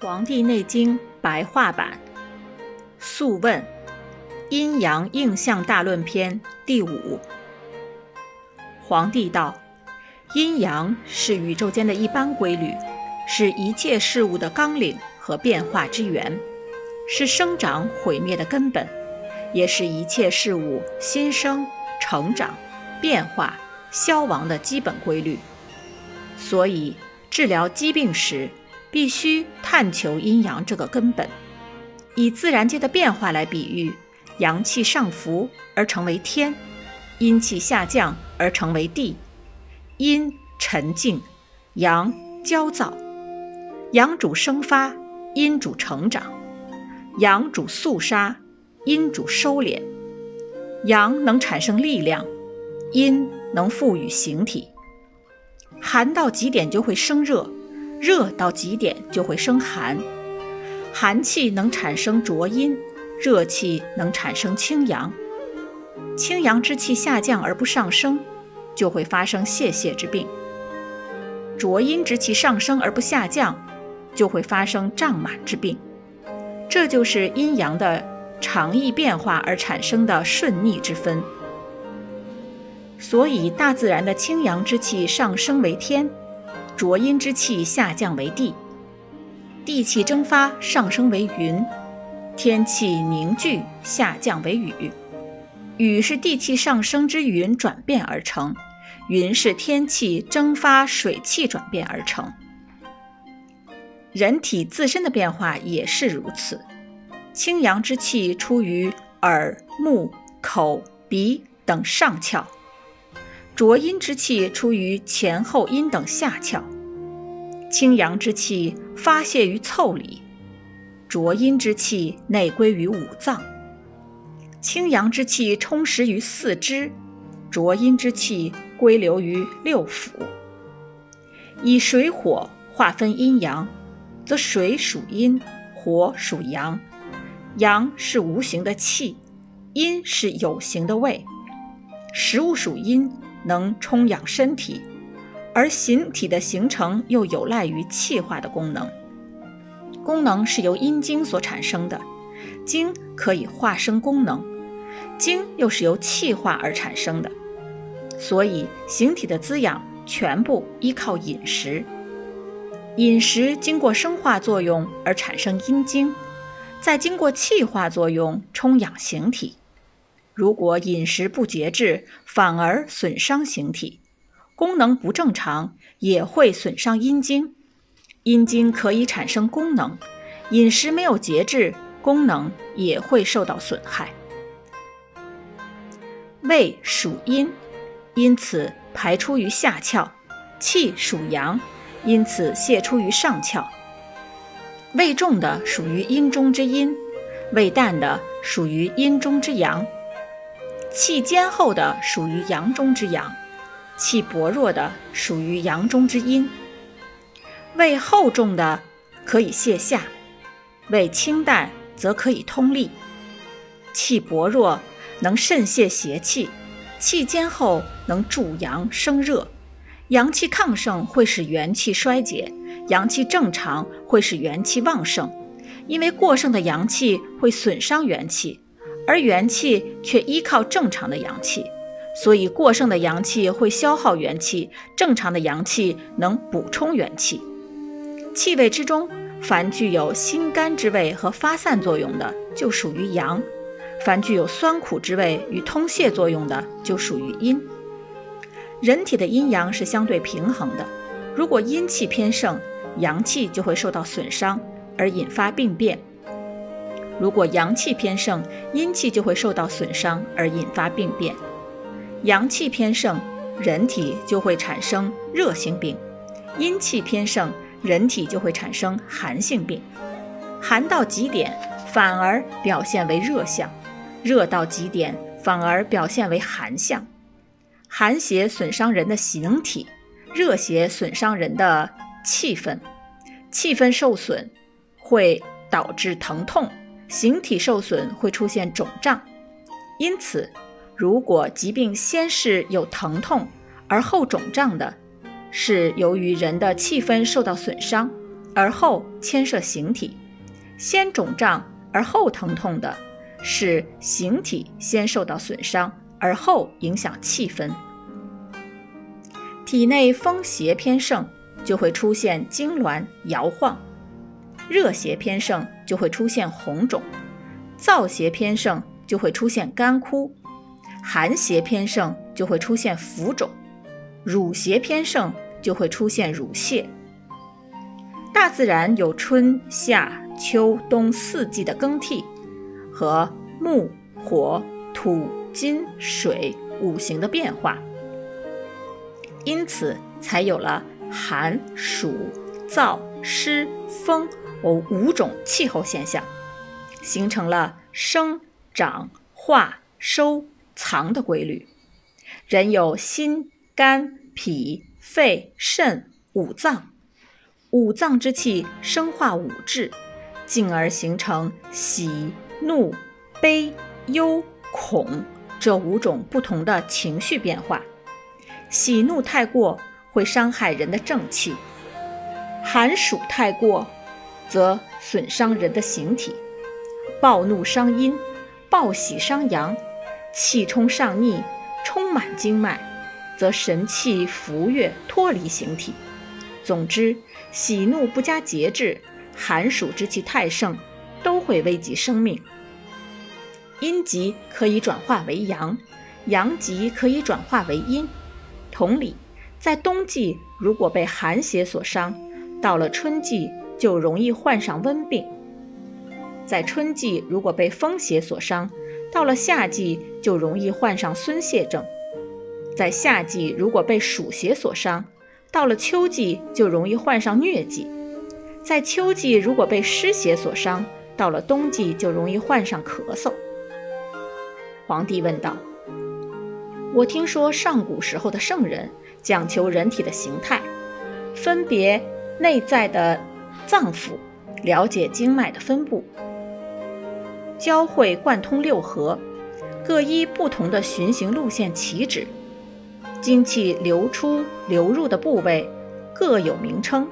《黄帝内经》白话版，《素问·阴阳应象大论篇》第五。黄帝道：阴阳是宇宙间的一般规律，是一切事物的纲领和变化之源，是生长毁灭的根本，也是一切事物新生、成长、变化、消亡的基本规律。所以，治疗疾病时，必须探求阴阳这个根本，以自然界的变化来比喻：阳气上浮而成为天，阴气下降而成为地。阴沉静，阳焦躁。阳主生发，阴主成长；阳主肃杀，阴主收敛。阳能产生力量，阴能赋予形体。寒到极点就会生热。热到极点就会生寒，寒气能产生浊阴，热气能产生清阳。清阳之气下降而不上升，就会发生泄泻之病；浊阴之气上升而不下降，就会发生胀满之病。这就是阴阳的长易变化而产生的顺逆之分。所以，大自然的清阳之气上升为天。浊阴之气下降为地，地气蒸发上升为云，天气凝聚下降为雨。雨是地气上升之云转变而成，云是天气蒸发水气转变而成。人体自身的变化也是如此，清阳之气出于耳、目、口、鼻等上窍。浊阴之气出于前后阴等下窍，清阳之气发泄于腠理，浊阴之气内归于五脏。清阳之气充实于四肢，浊阴之气归流于六腑。以水火划分阴阳，则水属阴，火属阳。阳是无形的气，阴是有形的胃。食物属阴。能充养身体，而形体的形成又有赖于气化的功能。功能是由阴精所产生的，精可以化生功能，精又是由气化而产生的。所以形体的滋养全部依靠饮食。饮食经过生化作用而产生阴精，再经过气化作用充养形体。如果饮食不节制，反而损伤形体；功能不正常，也会损伤阴经。阴经可以产生功能，饮食没有节制，功能也会受到损害。胃属阴，因此排出于下窍；气属阳，因此泄出于上窍。胃重的属于阴中之阴，胃淡的属于阴中之阳。气坚厚的属于阳中之阳，气薄弱的属于阳中之阴。胃厚重的可以泻下，胃清淡则可以通利。气薄弱能渗泄邪气，气坚厚能助阳生热。阳气亢盛会使元气衰竭，阳气正常会使元气旺盛。因为过剩的阳气会损伤元气。而元气却依靠正常的阳气，所以过剩的阳气会消耗元气，正常的阳气能补充元气。气味之中，凡具有辛甘之味和发散作用的，就属于阳；凡具有酸苦之味与通泄作用的，就属于阴。人体的阴阳是相对平衡的，如果阴气偏盛，阳气就会受到损伤，而引发病变。如果阳气偏盛，阴气就会受到损伤而引发病变。阳气偏盛，人体就会产生热性病；阴气偏盛，人体就会产生寒性病。寒到极点，反而表现为热象；热到极点，反而表现为寒象。寒邪损伤人的形体，热邪损伤人的气氛。气氛受损会导致疼痛。形体受损会出现肿胀，因此，如果疾病先是有疼痛而后肿胀的，是由于人的气分受到损伤，而后牵涉形体；先肿胀而后疼痛的，是形体先受到损伤，而后影响气分。体内风邪偏盛，就会出现痉挛摇晃；热邪偏盛，就会出现红肿；燥邪偏盛，就会出现干枯；寒邪偏盛，就会出现浮肿；乳邪偏盛，就会出现乳泻。大自然有春夏秋冬四季的更替和木火土金水五行的变化。因此，才有了寒、暑、燥、湿、风有五种气候现象，形成了生长、化、收、藏的规律。人有心、肝、脾、肺、肾五脏，五脏之气生化五志，进而形成喜、怒、悲、忧、恐这五种不同的情绪变化。喜怒太过会伤害人的正气，寒暑太过则损伤人的形体。暴怒伤阴，暴喜伤阳，气冲上逆，充满经脉，则神气浮越脱离形体。总之，喜怒不加节制，寒暑之气太盛，都会危及生命。阴极可以转化为阳，阳极可以转化为阴。同理，在冬季如果被寒邪所伤，到了春季就容易患上温病；在春季如果被风邪所伤，到了夏季就容易患上孙泄症；在夏季如果被暑邪所伤，到了秋季就容易患上疟疾；在秋季如果被湿邪所伤，到了冬季就容易患上咳嗽。皇帝问道。我听说上古时候的圣人讲求人体的形态，分别内在的脏腑，了解经脉的分布，交汇贯通六合，各依不同的循行路线起止，精气流出流入的部位各有名称，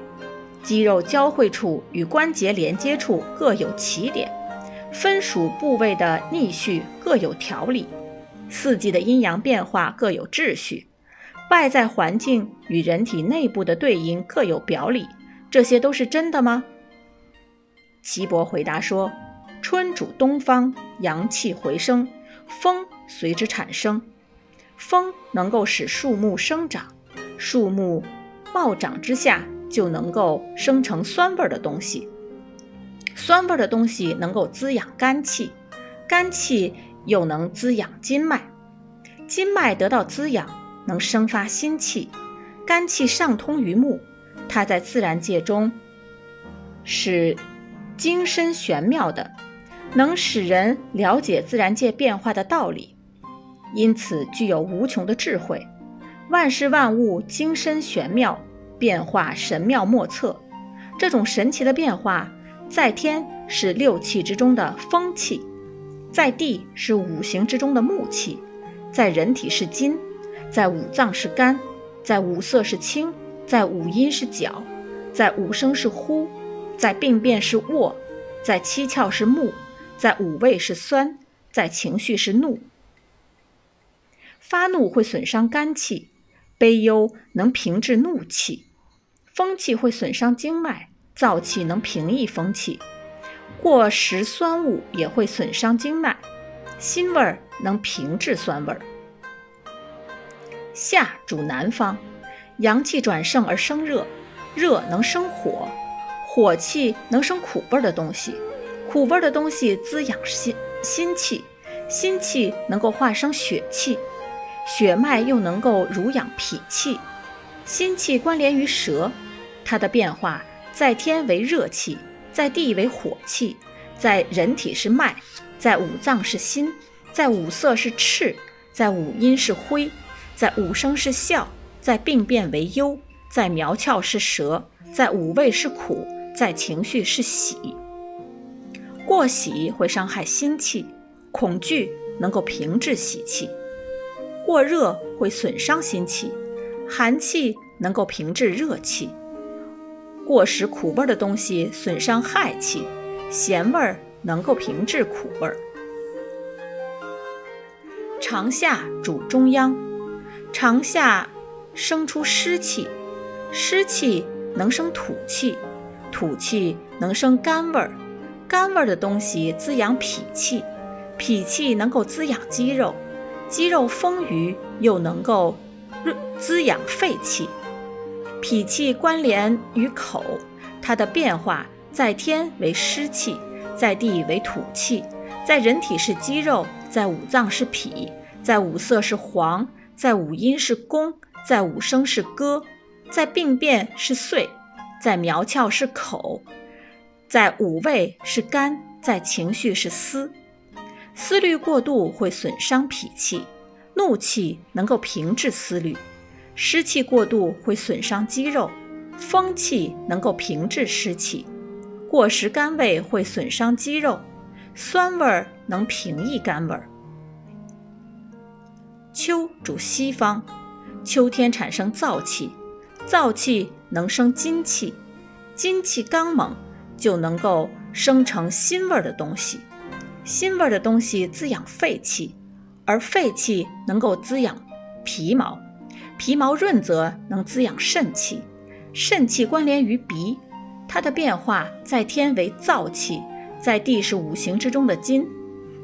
肌肉交汇处与关节连接处各有起点，分属部位的逆序各有条理。四季的阴阳变化各有秩序，外在环境与人体内部的对应各有表里，这些都是真的吗？岐伯回答说：“春主东方，阳气回升，风随之产生。风能够使树木生长，树木暴涨之下就能够生成酸味的东西，酸味的东西能够滋养肝气，肝气。”又能滋养筋脉，筋脉得到滋养，能生发心气。肝气上通于目，它在自然界中是精深玄妙的，能使人了解自然界变化的道理，因此具有无穷的智慧。万事万物精深玄妙，变化神妙莫测。这种神奇的变化，在天是六气之中的风气。在地是五行之中的木气，在人体是金，在五脏是肝，在五色是青，在五阴是角，在五声是呼，在病变是卧，在七窍是目，在五味是酸，在情绪是怒。发怒会损伤肝气，悲忧能平治怒气，风气会损伤经脉，燥气能平抑风气。过食酸物也会损伤经脉，辛味儿能平治酸味儿。夏主南方，阳气转盛而生热，热能生火，火气能生苦味儿的东西，苦味儿的东西滋养心心气，心气能够化生血气，血脉又能够濡养脾气，心气关联于舌，它的变化在天为热气。在地为火气，在人体是脉，在五脏是心，在五色是赤，在五阴是灰，在五声是笑，在病变为忧，在苗窍是舌，在五味是苦，在情绪是喜。过喜会伤害心气，恐惧能够平治喜气；过热会损伤心气，寒气能够平治热气。过食苦味的东西损伤害气，咸味能够平治苦味。长夏主中央，长夏生出湿气，湿气能生土气，土气能生甘味儿，甘味儿的东西滋养脾气，脾气能够滋养肌肉，肌肉丰腴又能够润滋养肺气。脾气关联于口，它的变化在天为湿气，在地为土气，在人体是肌肉，在五脏是脾，在五色是黄，在五音是宫，在五声是歌，在病变是岁，在苗窍是口，在五味是肝，在情绪是思。思虑过度会损伤脾气，怒气能够平治思虑。湿气过度会损伤肌肉，风气能够平治湿气；过食甘味会损伤肌肉，酸味能平抑甘味儿。秋主西方，秋天产生燥气，燥气能生金气，金气刚猛就能够生成辛味的东西，辛味的东西滋养肺气，而肺气能够滋养皮毛。皮毛润泽，能滋养肾气。肾气关联于鼻，它的变化在天为燥气，在地是五行之中的金，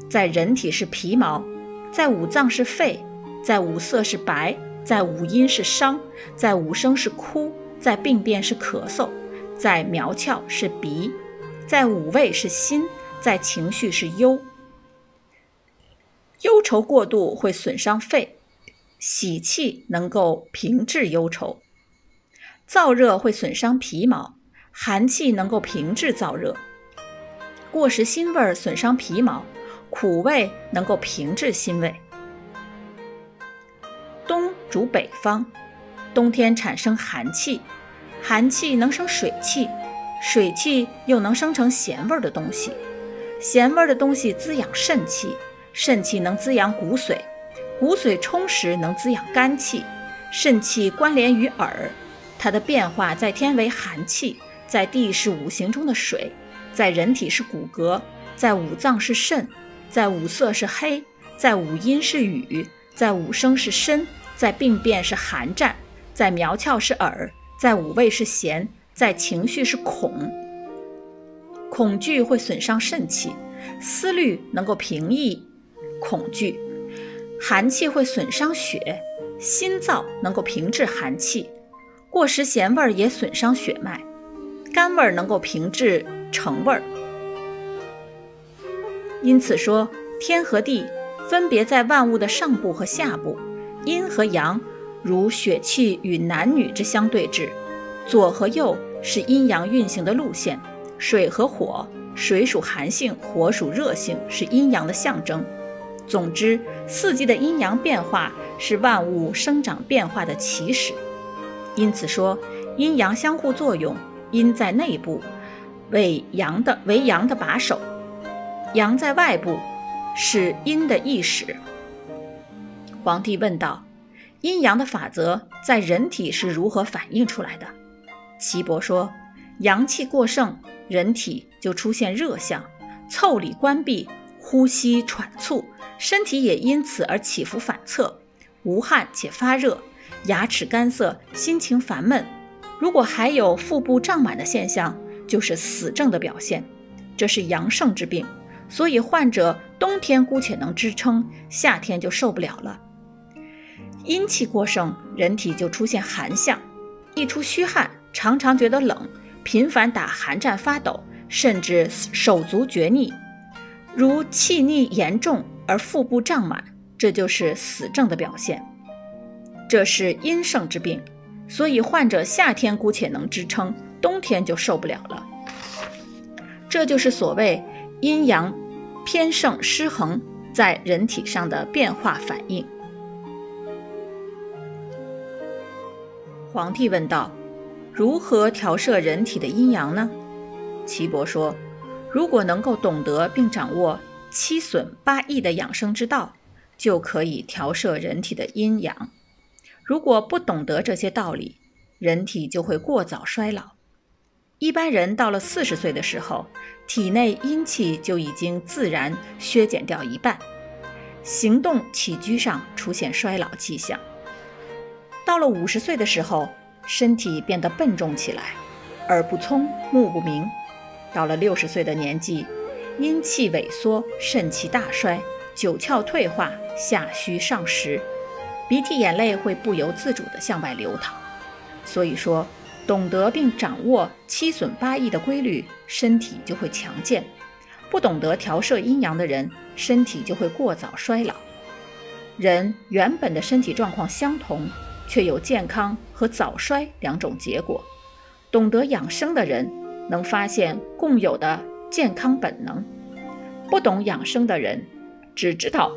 在人体是皮毛，在五脏是肺，在五色是白，在五音是伤，在五声是哭，在病变是咳嗽，在苗窍是鼻，在五味是心，在情绪是忧。忧愁过度会损伤肺。喜气能够平治忧愁，燥热会损伤皮毛；寒气能够平治燥热。过食辛味损伤皮毛，苦味能够平治辛味。主北方，冬天产生寒气，寒气能生水气，水气又能生成咸味的东西，咸味的东西滋养肾气，肾气能滋养骨髓。骨髓充实，能滋养肝气；肾气关联于耳，它的变化在天为寒气，在地是五行中的水，在人体是骨骼，在五脏是肾，在五色是黑，在五音是雨，在五声是申，在病变是寒战，在苗窍是耳，在五味是咸，在情绪是恐。恐惧会损伤肾气，思虑能够平抑恐惧。寒气会损伤血，心燥能够平治寒气；过食咸味也损伤血脉，甘味能够平治橙味。因此说，天和地分别在万物的上部和下部，阴和阳如血气与男女之相对峙，左和右是阴阳运行的路线，水和火，水属寒性，火属热性，是阴阳的象征。总之，四季的阴阳变化是万物生长变化的起始。因此说，阴阳相互作用，阴在内部，为阳的为阳的把手；阳在外部，是阴的意识。皇帝问道：“阴阳的法则在人体是如何反映出来的？”岐伯说：“阳气过盛，人体就出现热象，腠理关闭。”呼吸喘促，身体也因此而起伏反侧，无汗且发热，牙齿干涩，心情烦闷。如果还有腹部胀满的现象，就是死症的表现，这是阳盛之病。所以患者冬天姑且能支撑，夏天就受不了了。阴气过盛，人体就出现寒象，一出虚汗，常常觉得冷，频繁打寒战发抖，甚至手足厥逆。如气逆严重而腹部胀满，这就是死症的表现。这是阴盛之病，所以患者夏天姑且能支撑，冬天就受不了了。这就是所谓阴阳偏盛失衡在人体上的变化反应。皇帝问道：“如何调摄人体的阴阳呢？”岐伯说。如果能够懂得并掌握七损八益的养生之道，就可以调摄人体的阴阳。如果不懂得这些道理，人体就会过早衰老。一般人到了四十岁的时候，体内阴气就已经自然削减掉一半，行动起居上出现衰老迹象。到了五十岁的时候，身体变得笨重起来，耳不聪，目不明。到了六十岁的年纪，阴气萎缩，肾气大衰，九窍退化，下虚上实，鼻涕眼泪会不由自主地向外流淌。所以说，懂得并掌握七损八益的规律，身体就会强健；不懂得调摄阴阳的人，身体就会过早衰老。人原本的身体状况相同，却有健康和早衰两种结果。懂得养生的人。能发现共有的健康本能，不懂养生的人只知道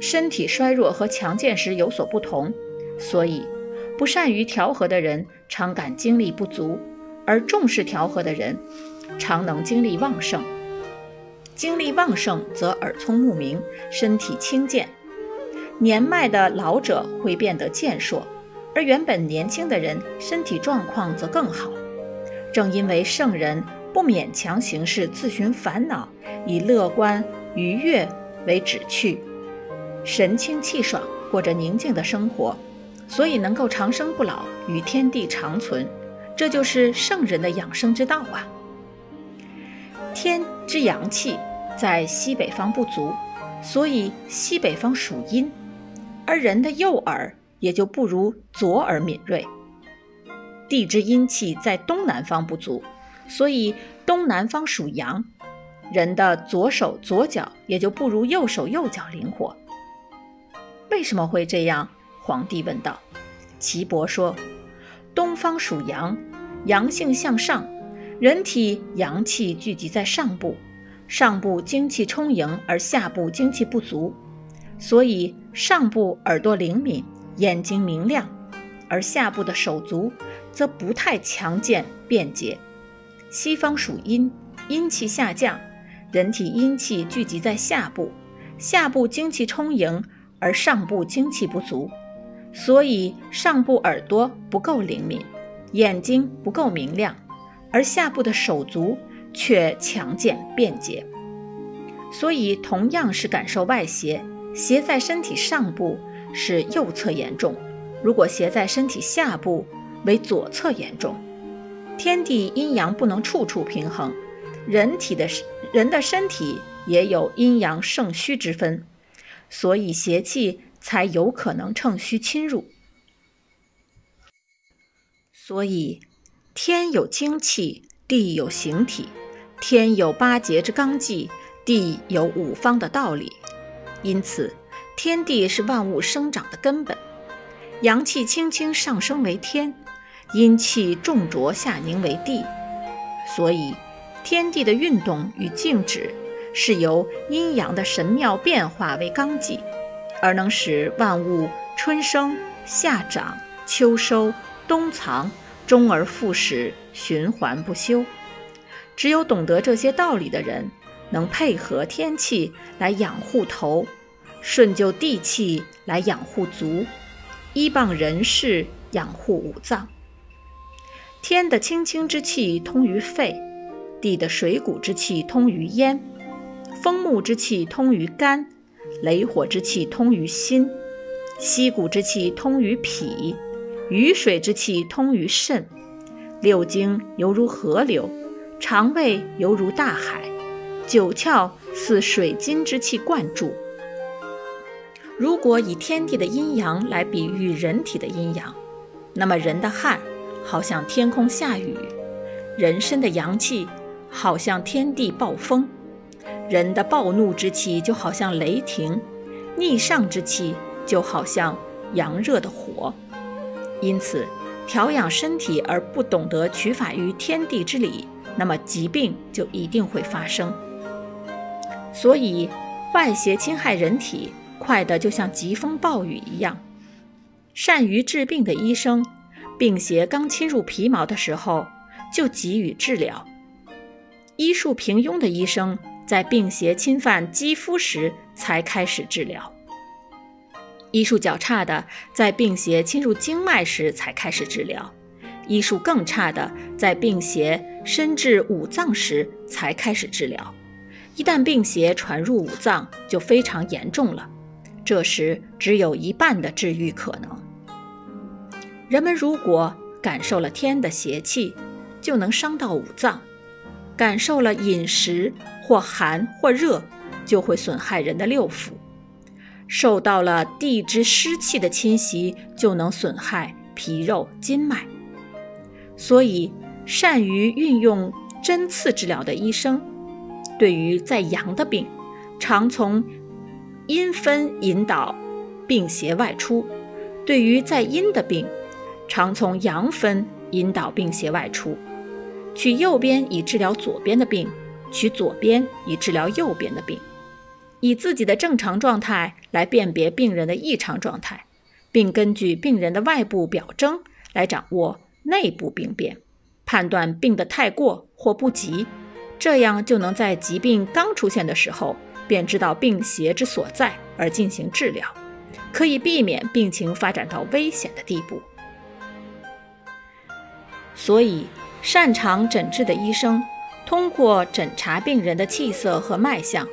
身体衰弱和强健时有所不同，所以不善于调和的人常感精力不足，而重视调和的人常能精力旺盛。精力旺盛则耳聪目明，身体轻健。年迈的老者会变得健硕，而原本年轻的人身体状况则更好。正因为圣人不勉强行事，自寻烦恼，以乐观愉悦为旨趣，神清气爽，过着宁静的生活，所以能够长生不老，与天地长存。这就是圣人的养生之道啊！天之阳气在西北方不足，所以西北方属阴，而人的右耳也就不如左耳敏锐。地之阴气在东南方不足，所以东南方属阳，人的左手左脚也就不如右手右脚灵活。为什么会这样？皇帝问道。岐伯说：“东方属阳，阳性向上，人体阳气聚集在上部，上部精气充盈，而下部精气不足，所以上部耳朵灵敏，眼睛明亮，而下部的手足。”则不太强健便捷。西方属阴，阴气下降，人体阴气聚集在下部，下部精气充盈，而上部精气不足，所以上部耳朵不够灵敏，眼睛不够明亮，而下部的手足却强健便捷。所以同样是感受外邪，邪在身体上部是右侧严重，如果邪在身体下部。为左侧严重，天地阴阳不能处处平衡，人体的人的身体也有阴阳盛虚之分，所以邪气才有可能乘虚侵入。所以，天有精气，地有形体；天有八节之纲纪，地有五方的道理。因此，天地是万物生长的根本，阳气轻轻上升为天。阴气重浊下凝为地，所以天地的运动与静止是由阴阳的神妙变化为纲纪，而能使万物春生、夏长、秋收、冬藏，终而复始，循环不休。只有懂得这些道理的人，能配合天气来养护头，顺就地气来养护足，依傍人事养护五脏。天的清清之气通于肺，地的水谷之气通于咽，风木之气通于肝，雷火之气通于心，溪谷之气通于脾，雨水之气通于肾。六经犹如河流，肠胃犹如大海，九窍似水金之气灌注。如果以天地的阴阳来比喻人体的阴阳，那么人的汗。好像天空下雨，人身的阳气好像天地暴风，人的暴怒之气就好像雷霆，逆上之气就好像阳热的火。因此，调养身体而不懂得取法于天地之理，那么疾病就一定会发生。所以，外邪侵害人体快的就像疾风暴雨一样，善于治病的医生。病邪刚侵入皮毛的时候，就给予治疗。医术平庸的医生，在病邪侵犯肌肤时才开始治疗；医术较差的，在病邪侵入经脉时才开始治疗；医术更差的，在病邪深至五脏时才开始治疗。一旦病邪传入五脏，就非常严重了。这时只有一半的治愈可能。人们如果感受了天的邪气，就能伤到五脏；感受了饮食或寒或热，就会损害人的六腑；受到了地之湿气的侵袭，就能损害皮肉筋脉。所以，善于运用针刺治疗的医生，对于在阳的病，常从阴分引导病邪外出；对于在阴的病，常从阳分引导病邪外出。取右边以治疗左边的病，取左边以治疗右边的病，以自己的正常状态来辨别病人的异常状态，并根据病人的外部表征来掌握内部病变，判断病的太过或不及，这样就能在疾病刚出现的时候便知道病邪之所在而进行治疗，可以避免病情发展到危险的地步。所以。擅长诊治的医生，通过诊查病人的气色和脉象，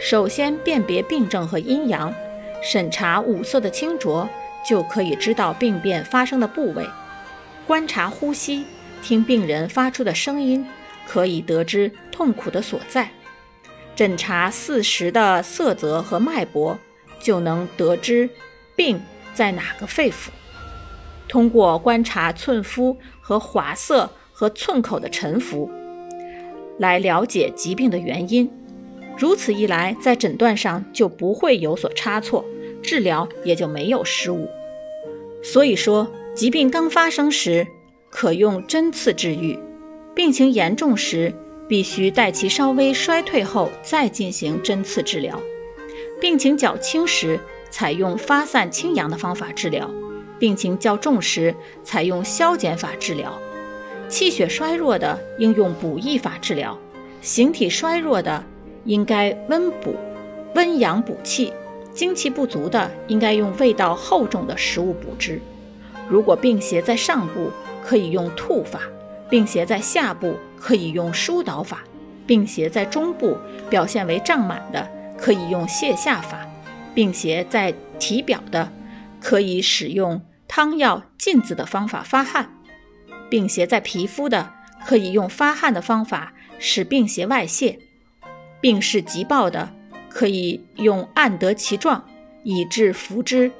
首先辨别病症和阴阳，审查五色的清浊，就可以知道病变发生的部位；观察呼吸，听病人发出的声音，可以得知痛苦的所在；诊查四时的色泽和脉搏，就能得知病在哪个肺腑。通过观察寸肤和滑色。和寸口的沉浮，来了解疾病的原因。如此一来，在诊断上就不会有所差错，治疗也就没有失误。所以说，疾病刚发生时可用针刺治愈，病情严重时必须待其稍微衰退后再进行针刺治疗。病情较轻时采用发散清阳的方法治疗，病情较重时采用消减法治疗。气血衰弱的应用补益法治疗，形体衰弱的应该温补、温阳补气；精气不足的应该用味道厚重的食物补之。如果病邪在上部，可以用吐法；病邪在下部，可以用疏导法；病邪在中部表现为胀满的，可以用泻下法；病邪在体表的，可以使用汤药浸渍的方法发汗。病邪在皮肤的，可以用发汗的方法使病邪外泄；病势急暴的，可以用按得其状以治服之。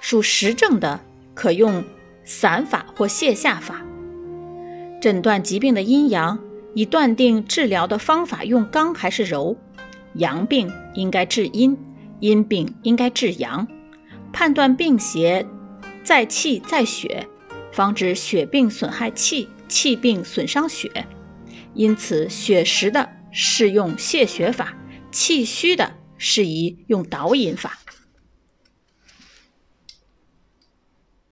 属实症的，可用散法或泻下法。诊断疾病的阴阳，以断定治疗的方法用刚还是柔。阳病应该治阴，阴病应该治阳。判断病邪在气在血。防止血病损害气，气病损伤血，因此血实的适用泻血法，气虚的适宜用导引法。